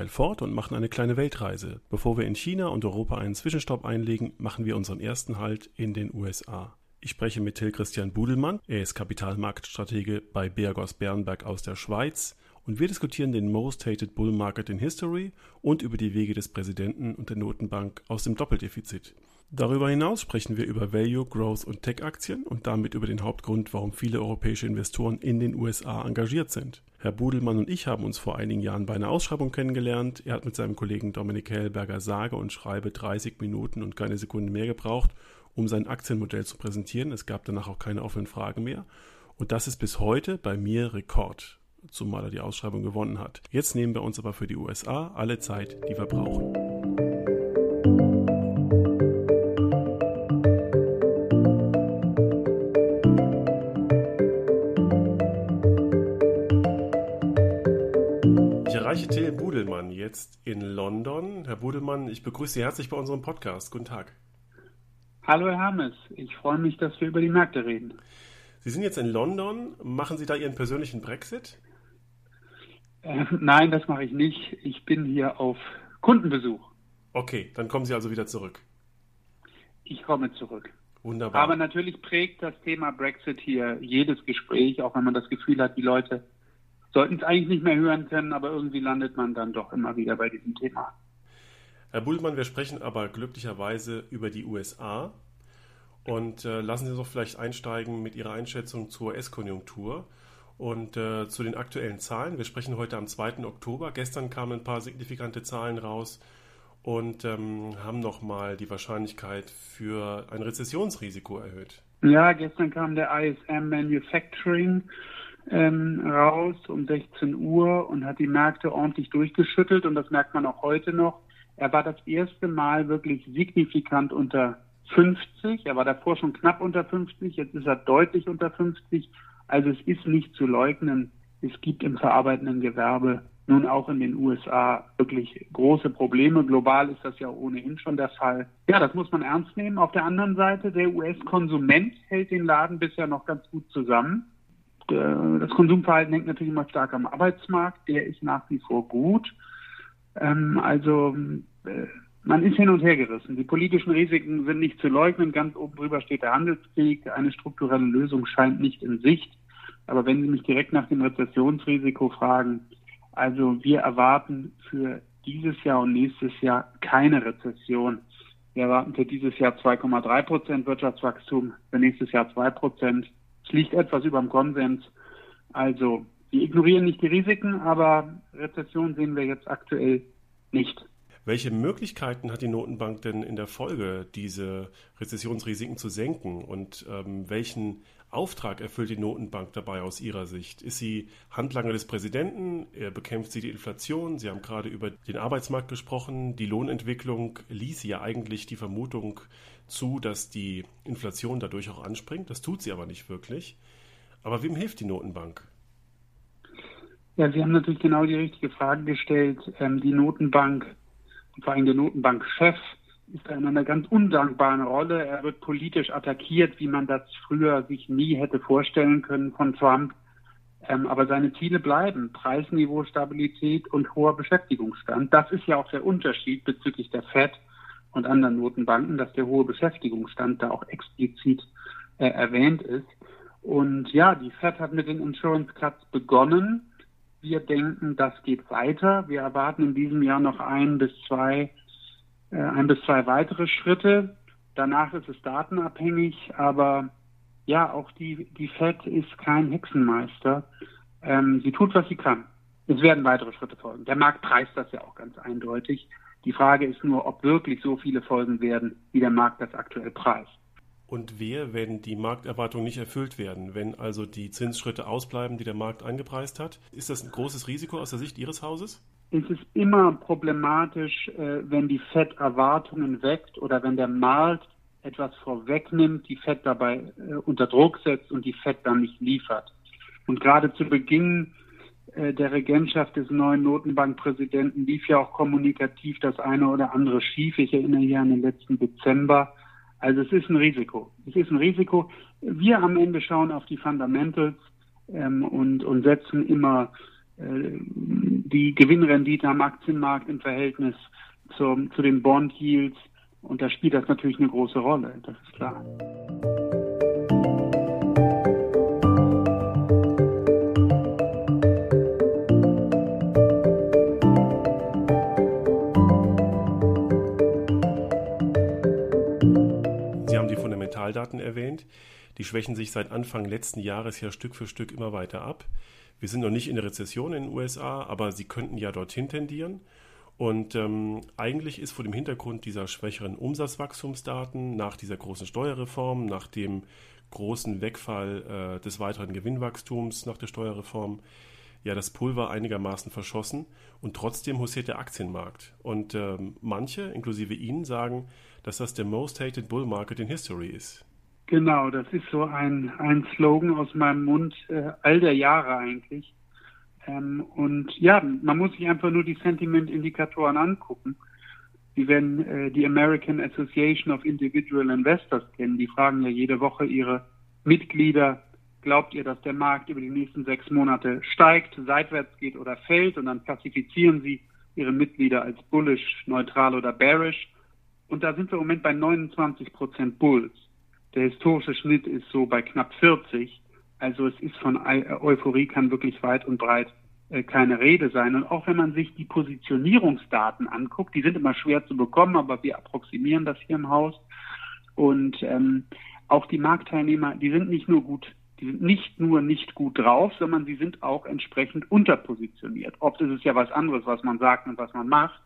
Marktteil fort und machen eine kleine Weltreise. Bevor wir in China und Europa einen Zwischenstopp einlegen, machen wir unseren ersten Halt in den USA. Ich spreche mit Till Christian Budelmann. Er ist Kapitalmarktstratege bei Bergos Bernberg aus der Schweiz. Und wir diskutieren den Most Hated Bull Market in History und über die Wege des Präsidenten und der Notenbank aus dem Doppeldefizit. Darüber hinaus sprechen wir über Value, Growth und Tech-Aktien und damit über den Hauptgrund, warum viele europäische Investoren in den USA engagiert sind. Herr Budelmann und ich haben uns vor einigen Jahren bei einer Ausschreibung kennengelernt. Er hat mit seinem Kollegen Dominik Hellberger sage und schreibe 30 Minuten und keine Sekunde mehr gebraucht, um sein Aktienmodell zu präsentieren. Es gab danach auch keine offenen Fragen mehr. Und das ist bis heute bei mir Rekord, zumal er die Ausschreibung gewonnen hat. Jetzt nehmen wir uns aber für die USA alle Zeit, die wir brauchen. Erreiche Till Budelmann jetzt in London. Herr Budelmann, ich begrüße Sie herzlich bei unserem Podcast. Guten Tag. Hallo Herr Hammes, ich freue mich, dass wir über die Märkte reden. Sie sind jetzt in London. Machen Sie da Ihren persönlichen Brexit? Äh, nein, das mache ich nicht. Ich bin hier auf Kundenbesuch. Okay, dann kommen Sie also wieder zurück. Ich komme zurück. Wunderbar. Aber natürlich prägt das Thema Brexit hier jedes Gespräch, auch wenn man das Gefühl hat, die Leute sollten es eigentlich nicht mehr hören können, aber irgendwie landet man dann doch immer wieder bei diesem Thema. Herr Bullmann, wir sprechen aber glücklicherweise über die USA. Und äh, lassen Sie uns doch vielleicht einsteigen mit Ihrer Einschätzung zur US-Konjunktur und äh, zu den aktuellen Zahlen. Wir sprechen heute am 2. Oktober. Gestern kamen ein paar signifikante Zahlen raus und ähm, haben nochmal die Wahrscheinlichkeit für ein Rezessionsrisiko erhöht. Ja, gestern kam der ISM Manufacturing ähm, raus um 16 Uhr und hat die Märkte ordentlich durchgeschüttelt und das merkt man auch heute noch. Er war das erste Mal wirklich signifikant unter 50. Er war davor schon knapp unter 50, jetzt ist er deutlich unter 50. Also es ist nicht zu leugnen, es gibt im verarbeitenden Gewerbe nun auch in den USA wirklich große Probleme. Global ist das ja ohnehin schon der Fall. Ja, das muss man ernst nehmen. Auf der anderen Seite, der US-Konsument hält den Laden bisher noch ganz gut zusammen. Äh, das Konsumverhalten hängt natürlich immer stark am Arbeitsmarkt. Der ist nach wie vor gut. Ähm, also äh, man ist hin und her gerissen. Die politischen Risiken sind nicht zu leugnen. Ganz oben drüber steht der Handelskrieg. Eine strukturelle Lösung scheint nicht in Sicht. Aber wenn Sie mich direkt nach dem Rezessionsrisiko fragen, also wir erwarten für dieses Jahr und nächstes Jahr keine Rezession. Wir erwarten für dieses Jahr 2,3 Prozent Wirtschaftswachstum, für nächstes Jahr 2 Prozent. Es liegt etwas über dem Konsens. Also, wir ignorieren nicht die Risiken, aber Rezession sehen wir jetzt aktuell nicht. Welche Möglichkeiten hat die Notenbank denn in der Folge, diese Rezessionsrisiken zu senken? Und ähm, welchen Auftrag erfüllt die Notenbank dabei aus Ihrer Sicht? Ist sie Handlanger des Präsidenten? Bekämpft sie die Inflation? Sie haben gerade über den Arbeitsmarkt gesprochen. Die Lohnentwicklung ließ ja eigentlich die Vermutung zu, dass die Inflation dadurch auch anspringt. Das tut sie aber nicht wirklich. Aber wem hilft die Notenbank? Ja, Sie haben natürlich genau die richtige Frage gestellt. Ähm, die Notenbank, vor allem der Notenbankchef, ist in einer ganz undankbaren Rolle. Er wird politisch attackiert, wie man das früher sich nie hätte vorstellen können von Trump. Ähm, aber seine Ziele bleiben Preisniveau, Stabilität und hoher Beschäftigungsstand. Das ist ja auch der Unterschied bezüglich der FED und anderen Notenbanken, dass der hohe Beschäftigungsstand da auch explizit äh, erwähnt ist. Und ja, die FED hat mit den Insurance Cuts begonnen. Wir denken, das geht weiter. Wir erwarten in diesem Jahr noch ein bis zwei äh, ein bis zwei weitere Schritte. Danach ist es datenabhängig, aber ja, auch die, die FED ist kein Hexenmeister. Ähm, sie tut, was sie kann. Es werden weitere Schritte folgen. Der Markt preist das ja auch ganz eindeutig. Die Frage ist nur, ob wirklich so viele folgen werden, wie der Markt das aktuell preist. Und wer, wenn die Markterwartungen nicht erfüllt werden, wenn also die Zinsschritte ausbleiben, die der Markt eingepreist hat? Ist das ein großes Risiko aus der Sicht Ihres Hauses? es ist immer problematisch, äh, wenn die FED Erwartungen weckt oder wenn der Markt etwas vorwegnimmt, die FED dabei äh, unter Druck setzt und die FED dann nicht liefert. Und gerade zu Beginn der Regentschaft des neuen Notenbankpräsidenten lief ja auch kommunikativ das eine oder andere schief. Ich erinnere hier an den letzten Dezember. Also es ist ein Risiko. Es ist ein Risiko. Wir am Ende schauen auf die Fundamentals ähm, und, und setzen immer die Gewinnrendite am Aktienmarkt im Verhältnis zu, zu den Bond Yields. Und da spielt das natürlich eine große Rolle, das ist klar. Zahldaten erwähnt. Die schwächen sich seit Anfang letzten Jahres ja Stück für Stück immer weiter ab. Wir sind noch nicht in der Rezession in den USA, aber sie könnten ja dorthin tendieren. Und ähm, eigentlich ist vor dem Hintergrund dieser schwächeren Umsatzwachstumsdaten nach dieser großen Steuerreform, nach dem großen Wegfall äh, des weiteren Gewinnwachstums nach der Steuerreform, ja das Pulver einigermaßen verschossen und trotzdem husiert der Aktienmarkt. Und ähm, manche, inklusive Ihnen, sagen, dass das der most hated bull market in history ist. Genau, das ist so ein, ein Slogan aus meinem Mund äh, all der Jahre eigentlich. Ähm, und ja, man muss sich einfach nur die Sentiment-Indikatoren angucken. Sie werden äh, die American Association of Individual Investors kennen. Die fragen ja jede Woche ihre Mitglieder, glaubt ihr, dass der Markt über die nächsten sechs Monate steigt, seitwärts geht oder fällt? Und dann klassifizieren sie ihre Mitglieder als bullish, neutral oder bearish. Und da sind wir im Moment bei 29 Prozent Bulls. Der historische Schnitt ist so bei knapp 40. Also es ist von Euphorie kann wirklich weit und breit äh, keine Rede sein. Und auch wenn man sich die Positionierungsdaten anguckt, die sind immer schwer zu bekommen, aber wir approximieren das hier im Haus. Und ähm, auch die Marktteilnehmer, die sind nicht nur gut, die sind nicht nur nicht gut drauf, sondern sie sind auch entsprechend unterpositioniert. Oft ist es ja was anderes, was man sagt und was man macht.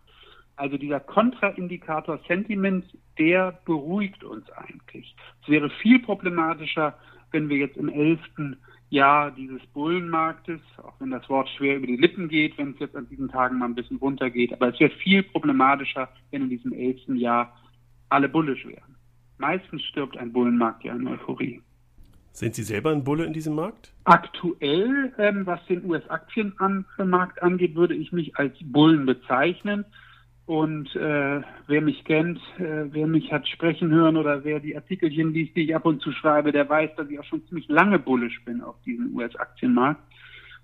Also dieser Kontraindikator Sentiment, der beruhigt uns eigentlich. Es wäre viel problematischer, wenn wir jetzt im elften Jahr dieses Bullenmarktes, auch wenn das Wort schwer über die Lippen geht, wenn es jetzt an diesen Tagen mal ein bisschen runtergeht, aber es wäre viel problematischer, wenn in diesem elften Jahr alle bullisch wären. Meistens stirbt ein Bullenmarkt ja in Euphorie. Sind Sie selber ein Bulle in diesem Markt? Aktuell, ähm, was den US-Aktienmarkt angeht, würde ich mich als Bullen bezeichnen. Und äh, wer mich kennt, äh, wer mich hat sprechen hören oder wer die Artikelchen liest, die ich ab und zu schreibe, der weiß, dass ich auch schon ziemlich lange bullisch bin auf diesem US-Aktienmarkt.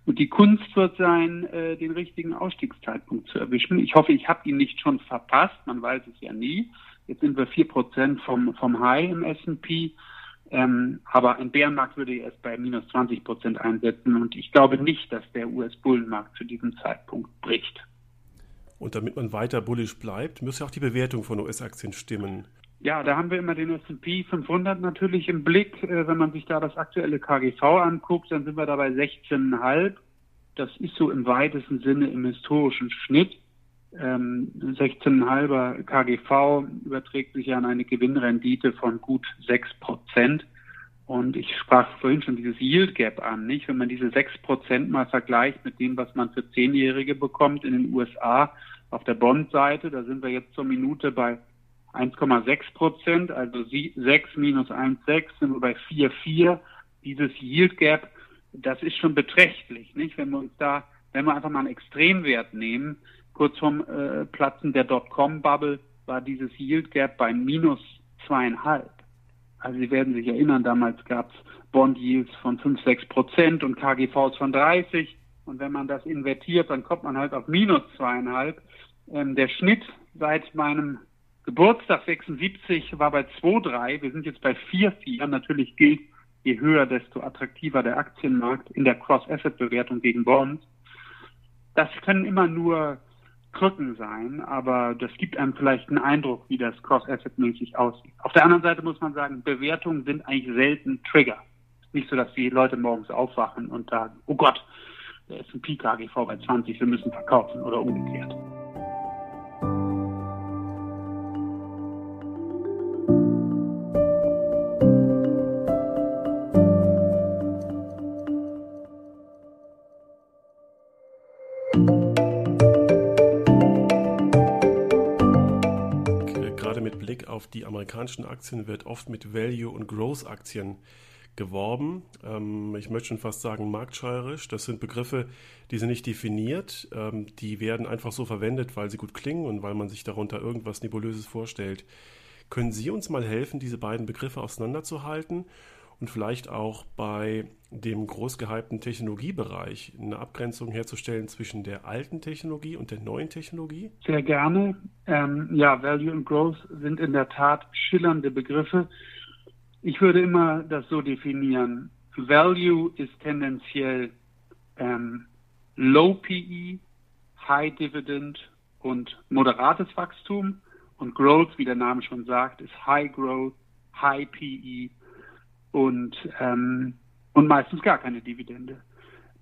Und die Kunst wird sein, äh, den richtigen Ausstiegszeitpunkt zu erwischen. Ich hoffe, ich habe ihn nicht schon verpasst. Man weiß es ja nie. Jetzt sind wir vier Prozent vom, vom High im S&P. Ähm, aber ein Bärenmarkt würde erst bei minus 20 Prozent einsetzen. Und ich glaube nicht, dass der US-Bullenmarkt zu diesem Zeitpunkt bricht. Und damit man weiter bullisch bleibt, müsste auch die Bewertung von US-Aktien stimmen. Ja, da haben wir immer den S&P 500 natürlich im Blick. Äh, wenn man sich da das aktuelle KGV anguckt, dann sind wir da bei 16,5. Das ist so im weitesten Sinne im historischen Schnitt. 16,5er ähm, KGV überträgt sich an eine Gewinnrendite von gut 6 Prozent. Und ich sprach vorhin schon dieses Yield Gap an, nicht? Wenn man diese 6 Prozent mal vergleicht mit dem, was man für Zehnjährige bekommt in den USA auf der Bond-Seite, da sind wir jetzt zur Minute bei 1,6 Prozent, also 6 minus 1,6 sind wir bei 4,4. Dieses Yield Gap, das ist schon beträchtlich, nicht? Wenn wir uns da, wenn wir einfach mal einen Extremwert nehmen, kurz vorm äh, Platzen der Dotcom-Bubble war dieses Yield Gap bei minus zweieinhalb. Also Sie werden sich erinnern, damals gab es Bond-Yields von 5, 6 Prozent und KGVs von 30. Und wenn man das invertiert, dann kommt man halt auf minus zweieinhalb. Ähm, der Schnitt seit meinem Geburtstag 76 war bei 2,3. Wir sind jetzt bei 4,4. Natürlich gilt, je höher, desto attraktiver der Aktienmarkt in der Cross-Asset-Bewertung gegen Bonds. Das können immer nur Krücken sein, aber das gibt einem vielleicht einen Eindruck, wie das Cross-Asset-mäßig aussieht. Auf der anderen Seite muss man sagen, Bewertungen sind eigentlich selten Trigger. Nicht so, dass die Leute morgens aufwachen und sagen, oh Gott, der S&P KGV bei 20, wir müssen verkaufen oder umgekehrt. Auf die amerikanischen Aktien wird oft mit Value- und Growth-Aktien geworben. Ähm, ich möchte schon fast sagen marktschreierisch. Das sind Begriffe, die sind nicht definiert. Ähm, die werden einfach so verwendet, weil sie gut klingen und weil man sich darunter irgendwas Nebulöses vorstellt. Können Sie uns mal helfen, diese beiden Begriffe auseinanderzuhalten und vielleicht auch bei dem großgehypten Technologiebereich eine Abgrenzung herzustellen zwischen der alten Technologie und der neuen Technologie? Sehr gerne. Ähm, ja, Value und Growth sind in der Tat schillernde Begriffe. Ich würde immer das so definieren. Value ist tendenziell ähm, Low PE, High Dividend und moderates Wachstum. Und Growth, wie der Name schon sagt, ist High Growth, High PE und, ähm, und meistens gar keine Dividende.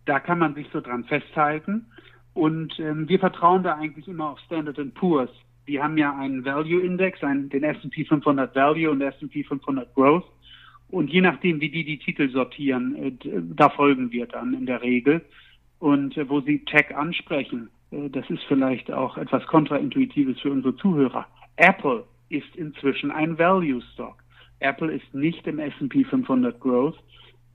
Da kann man sich so dran festhalten. Und ähm, wir vertrauen da eigentlich immer auf Standard Poor's. Die haben ja einen Value Index, einen, den S&P 500 Value und S&P 500 Growth. Und je nachdem, wie die die Titel sortieren, äh, da folgen wir dann in der Regel. Und äh, wo sie Tech ansprechen, äh, das ist vielleicht auch etwas kontraintuitives für unsere Zuhörer. Apple ist inzwischen ein Value Stock. Apple ist nicht im S&P 500 Growth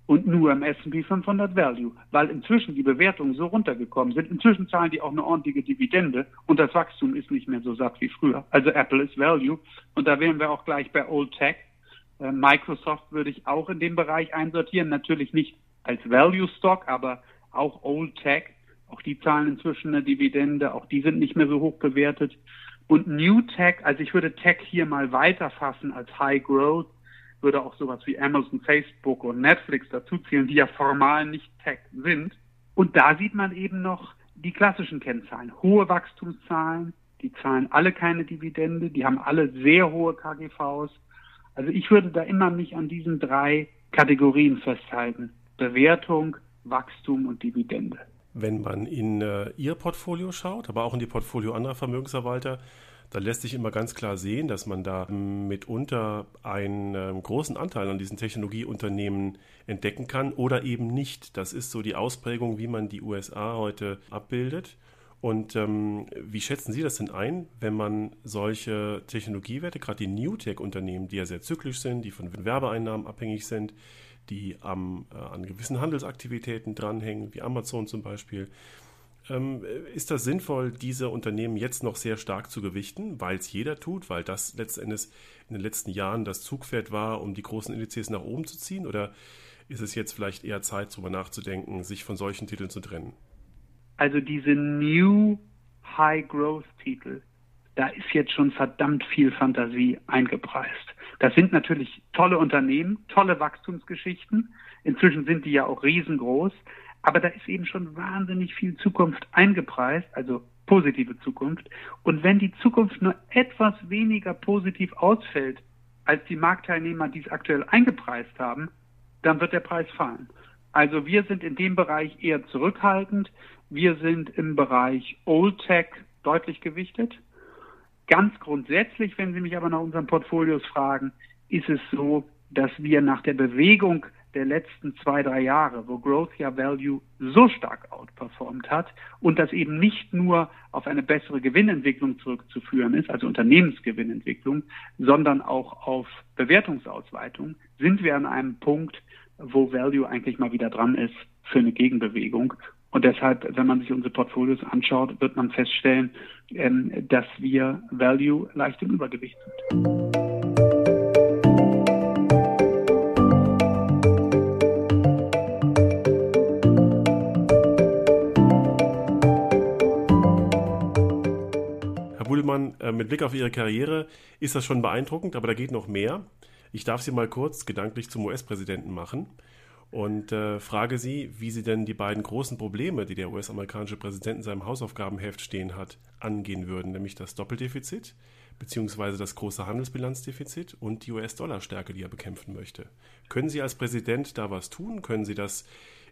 und nur im S&P 500 Value, weil inzwischen die Bewertungen so runtergekommen sind. Inzwischen zahlen die auch eine ordentliche Dividende und das Wachstum ist nicht mehr so satt wie früher. Also Apple ist Value und da wären wir auch gleich bei Old Tech. Äh, Microsoft würde ich auch in dem Bereich einsortieren, natürlich nicht als Value Stock, aber auch Old Tech. Auch die zahlen inzwischen eine Dividende, auch die sind nicht mehr so hoch bewertet. Und New Tech, also ich würde Tech hier mal weiterfassen als High Growth, würde auch sowas wie Amazon, Facebook und Netflix dazu zählen, die ja formal nicht Tech sind. Und da sieht man eben noch die klassischen Kennzahlen. Hohe Wachstumszahlen, die zahlen alle keine Dividende, die haben alle sehr hohe KGVs. Also ich würde da immer mich an diesen drei Kategorien festhalten. Bewertung, Wachstum und Dividende. Wenn man in äh, Ihr Portfolio schaut, aber auch in die Portfolio anderer Vermögensverwalter, da lässt sich immer ganz klar sehen, dass man da mitunter einen äh, großen Anteil an diesen Technologieunternehmen entdecken kann oder eben nicht. Das ist so die Ausprägung, wie man die USA heute abbildet. Und ähm, wie schätzen Sie das denn ein, wenn man solche Technologiewerte, gerade die New Tech-Unternehmen, die ja sehr zyklisch sind, die von Werbeeinnahmen abhängig sind, die am, äh, an gewissen Handelsaktivitäten dranhängen, wie Amazon zum Beispiel. Ähm, ist das sinnvoll, diese Unternehmen jetzt noch sehr stark zu gewichten, weil es jeder tut, weil das letztendlich in den letzten Jahren das Zugpferd war, um die großen Indizes nach oben zu ziehen? Oder ist es jetzt vielleicht eher Zeit, darüber nachzudenken, sich von solchen Titeln zu trennen? Also diese New High Growth Titel, da ist jetzt schon verdammt viel Fantasie eingepreist. Das sind natürlich tolle Unternehmen, tolle Wachstumsgeschichten. Inzwischen sind die ja auch riesengroß. Aber da ist eben schon wahnsinnig viel Zukunft eingepreist, also positive Zukunft. Und wenn die Zukunft nur etwas weniger positiv ausfällt, als die Marktteilnehmer dies aktuell eingepreist haben, dann wird der Preis fallen. Also wir sind in dem Bereich eher zurückhaltend. Wir sind im Bereich Old Tech deutlich gewichtet. Ganz grundsätzlich, wenn Sie mich aber nach unseren Portfolios fragen, ist es so, dass wir nach der Bewegung der letzten zwei, drei Jahre, wo Growth ja Value so stark outperformt hat und das eben nicht nur auf eine bessere Gewinnentwicklung zurückzuführen ist, also Unternehmensgewinnentwicklung, sondern auch auf Bewertungsausweitung, sind wir an einem Punkt, wo Value eigentlich mal wieder dran ist für eine Gegenbewegung. Und deshalb, wenn man sich unsere Portfolios anschaut, wird man feststellen, ähm, dass wir Value leicht im Übergewicht sind. Mit Blick auf Ihre Karriere ist das schon beeindruckend, aber da geht noch mehr. Ich darf Sie mal kurz gedanklich zum US-Präsidenten machen und äh, frage Sie, wie Sie denn die beiden großen Probleme, die der US-amerikanische Präsident in seinem Hausaufgabenheft stehen hat, angehen würden, nämlich das Doppeldefizit beziehungsweise das große Handelsbilanzdefizit und die US-Dollar-Stärke, die er bekämpfen möchte. Können Sie als Präsident da was tun? Können Sie das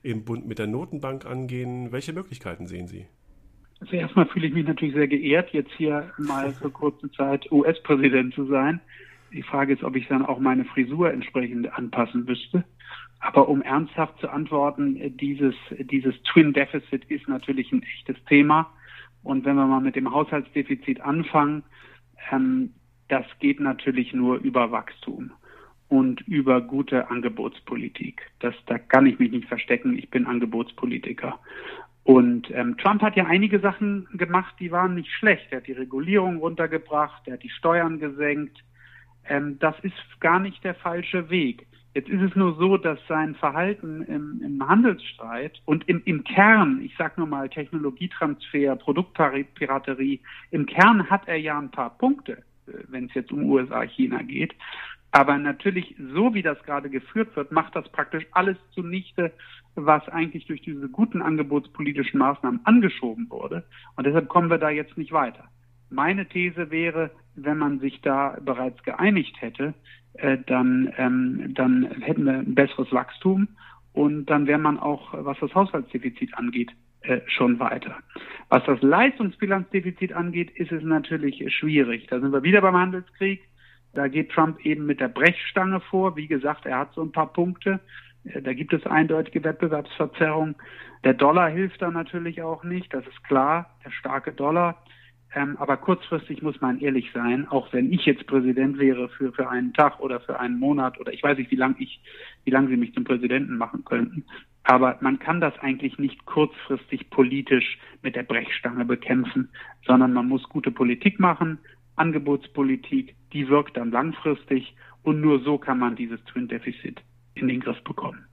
im Bund mit der Notenbank angehen? Welche Möglichkeiten sehen Sie? Also erstmal fühle ich mich natürlich sehr geehrt, jetzt hier mal für kurze Zeit US-Präsident zu sein. Die Frage ist, ob ich dann auch meine Frisur entsprechend anpassen müsste. Aber um ernsthaft zu antworten, dieses, dieses Twin Deficit ist natürlich ein echtes Thema. Und wenn wir mal mit dem Haushaltsdefizit anfangen, ähm, das geht natürlich nur über Wachstum und über gute Angebotspolitik. Das, da kann ich mich nicht verstecken. Ich bin Angebotspolitiker. Und ähm, Trump hat ja einige Sachen gemacht, die waren nicht schlecht. Er hat die Regulierung runtergebracht, er hat die Steuern gesenkt. Ähm, das ist gar nicht der falsche Weg. Jetzt ist es nur so, dass sein Verhalten im, im Handelsstreit und im, im Kern, ich sage nur mal Technologietransfer, Produktpiraterie, im Kern hat er ja ein paar Punkte, äh, wenn es jetzt um USA, China geht. Aber natürlich, so wie das gerade geführt wird, macht das praktisch alles zunichte, was eigentlich durch diese guten angebotspolitischen Maßnahmen angeschoben wurde. Und deshalb kommen wir da jetzt nicht weiter. Meine These wäre, wenn man sich da bereits geeinigt hätte, äh, dann, ähm, dann hätten wir ein besseres Wachstum und dann wäre man auch, was das Haushaltsdefizit angeht, äh, schon weiter. Was das Leistungsbilanzdefizit angeht, ist es natürlich schwierig. Da sind wir wieder beim Handelskrieg. Da geht Trump eben mit der Brechstange vor. Wie gesagt, er hat so ein paar Punkte. Äh, da gibt es eindeutige Wettbewerbsverzerrung. Der Dollar hilft da natürlich auch nicht, das ist klar, der starke Dollar. Ähm, aber kurzfristig muss man ehrlich sein, auch wenn ich jetzt Präsident wäre für, für einen Tag oder für einen Monat oder ich weiß nicht, wie lange ich, wie lange sie mich zum Präsidenten machen könnten. Aber man kann das eigentlich nicht kurzfristig politisch mit der Brechstange bekämpfen, sondern man muss gute Politik machen, Angebotspolitik, die wirkt dann langfristig und nur so kann man dieses Twin Deficit in den Griff bekommen.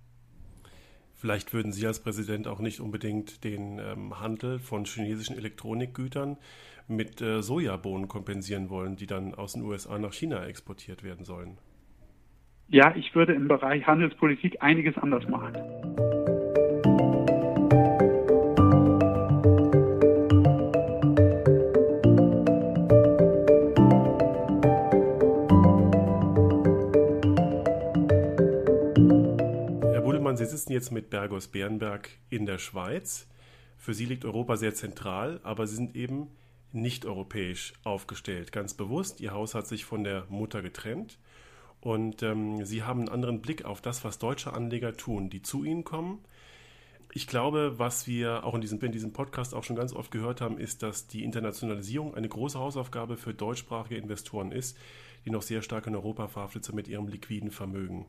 Vielleicht würden Sie als Präsident auch nicht unbedingt den ähm, Handel von chinesischen Elektronikgütern mit äh, Sojabohnen kompensieren wollen, die dann aus den USA nach China exportiert werden sollen. Ja, ich würde im Bereich Handelspolitik einiges anders machen. Sie sitzen jetzt mit Bergos Bärenberg in der Schweiz. Für Sie liegt Europa sehr zentral, aber Sie sind eben nicht europäisch aufgestellt. Ganz bewusst, Ihr Haus hat sich von der Mutter getrennt und ähm, Sie haben einen anderen Blick auf das, was deutsche Anleger tun, die zu Ihnen kommen. Ich glaube, was wir auch in diesem, in diesem Podcast auch schon ganz oft gehört haben, ist, dass die Internationalisierung eine große Hausaufgabe für deutschsprachige Investoren ist, die noch sehr stark in Europa verhaftet sind mit ihrem liquiden Vermögen.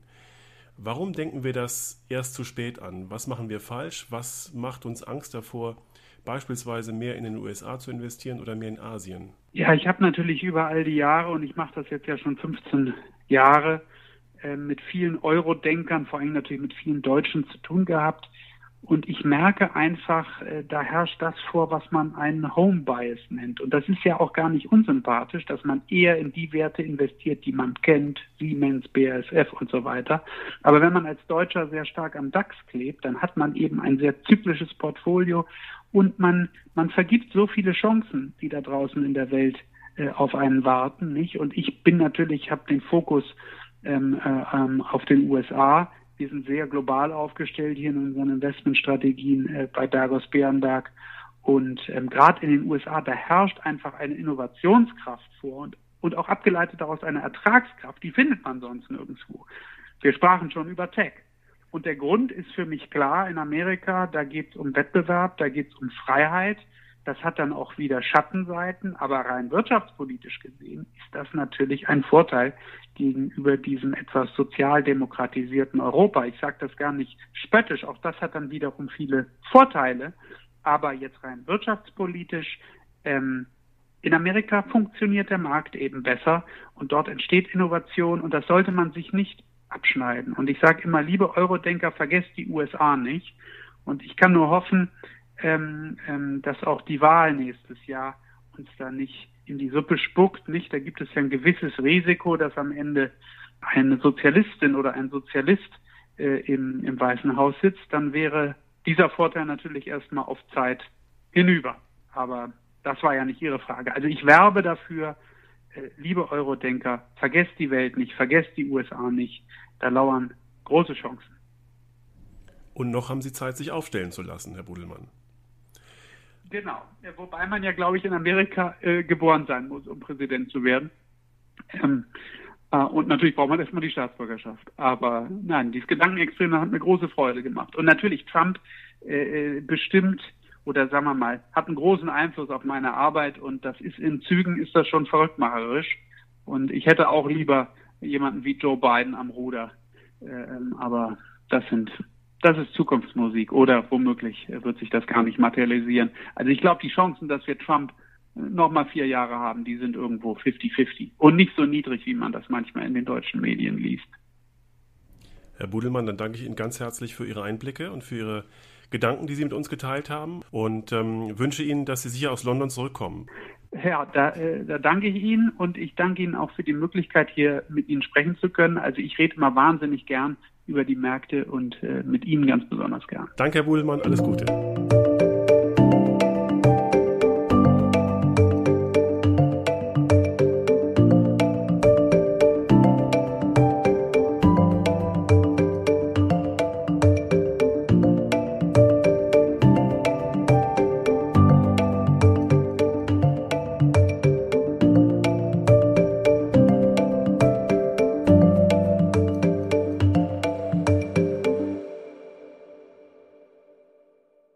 Warum denken wir das erst zu spät an? Was machen wir falsch? Was macht uns Angst davor, beispielsweise mehr in den USA zu investieren oder mehr in Asien? Ja, ich habe natürlich über all die Jahre, und ich mache das jetzt ja schon 15 Jahre, äh, mit vielen Euro-Denkern, vor allem natürlich mit vielen Deutschen zu tun gehabt, und ich merke einfach, äh, da herrscht das vor, was man einen Home Bias nennt. Und das ist ja auch gar nicht unsympathisch, dass man eher in die Werte investiert, die man kennt, Siemens, BASF und so weiter. Aber wenn man als Deutscher sehr stark am DAX klebt, dann hat man eben ein sehr zyklisches Portfolio und man, man vergibt so viele Chancen, die da draußen in der Welt äh, auf einen warten, nicht? Und ich bin natürlich, habe den Fokus ähm, äh, ähm, auf den USA wir sind sehr global aufgestellt hier in unseren Investmentstrategien äh, bei Bergos Bärenberg. Und ähm, gerade in den USA, da herrscht einfach eine Innovationskraft vor und, und auch abgeleitet daraus eine Ertragskraft, die findet man sonst nirgendwo. Wir sprachen schon über Tech. Und der Grund ist für mich klar, in Amerika, da geht es um Wettbewerb, da geht es um Freiheit, das hat dann auch wieder Schattenseiten, aber rein wirtschaftspolitisch gesehen ist das natürlich ein Vorteil gegenüber diesem etwas sozialdemokratisierten Europa. Ich sage das gar nicht spöttisch, auch das hat dann wiederum viele Vorteile, aber jetzt rein wirtschaftspolitisch ähm, in Amerika funktioniert der Markt eben besser und dort entsteht Innovation und das sollte man sich nicht abschneiden. Und ich sage immer, liebe Eurodenker, vergesst die USA nicht. Und ich kann nur hoffen, ähm, ähm, dass auch die Wahl nächstes Jahr uns da nicht in die Suppe spuckt. Nicht, da gibt es ja ein gewisses Risiko, dass am Ende eine Sozialistin oder ein Sozialist äh, im, im Weißen Haus sitzt. Dann wäre dieser Vorteil natürlich erstmal auf Zeit hinüber. Aber das war ja nicht Ihre Frage. Also ich werbe dafür, äh, liebe Eurodenker, vergesst die Welt nicht, vergesst die USA nicht. Da lauern große Chancen. Und noch haben Sie Zeit, sich aufstellen zu lassen, Herr Budelmann. Genau, wobei man ja, glaube ich, in Amerika äh, geboren sein muss, um Präsident zu werden. Ähm, äh, und natürlich braucht man erstmal die Staatsbürgerschaft. Aber nein, dieses Gedankenexperiment hat mir große Freude gemacht. Und natürlich Trump äh, äh, bestimmt oder sagen wir mal, hat einen großen Einfluss auf meine Arbeit und das ist in Zügen ist das schon verrücktmacherisch. Und ich hätte auch lieber jemanden wie Joe Biden am Ruder. Ähm, aber das sind das ist Zukunftsmusik oder womöglich wird sich das gar nicht materialisieren. Also ich glaube, die Chancen, dass wir Trump noch mal vier Jahre haben, die sind irgendwo 50-50 und nicht so niedrig, wie man das manchmal in den deutschen Medien liest. Herr Budelmann, dann danke ich Ihnen ganz herzlich für Ihre Einblicke und für Ihre Gedanken, die Sie mit uns geteilt haben und ähm, wünsche Ihnen, dass Sie sicher aus London zurückkommen. Ja, da, äh, da danke ich Ihnen und ich danke Ihnen auch für die Möglichkeit, hier mit Ihnen sprechen zu können. Also ich rede mal wahnsinnig gern über die Märkte und äh, mit Ihnen ganz besonders gern. Danke, Herr Budelmann, alles Gute.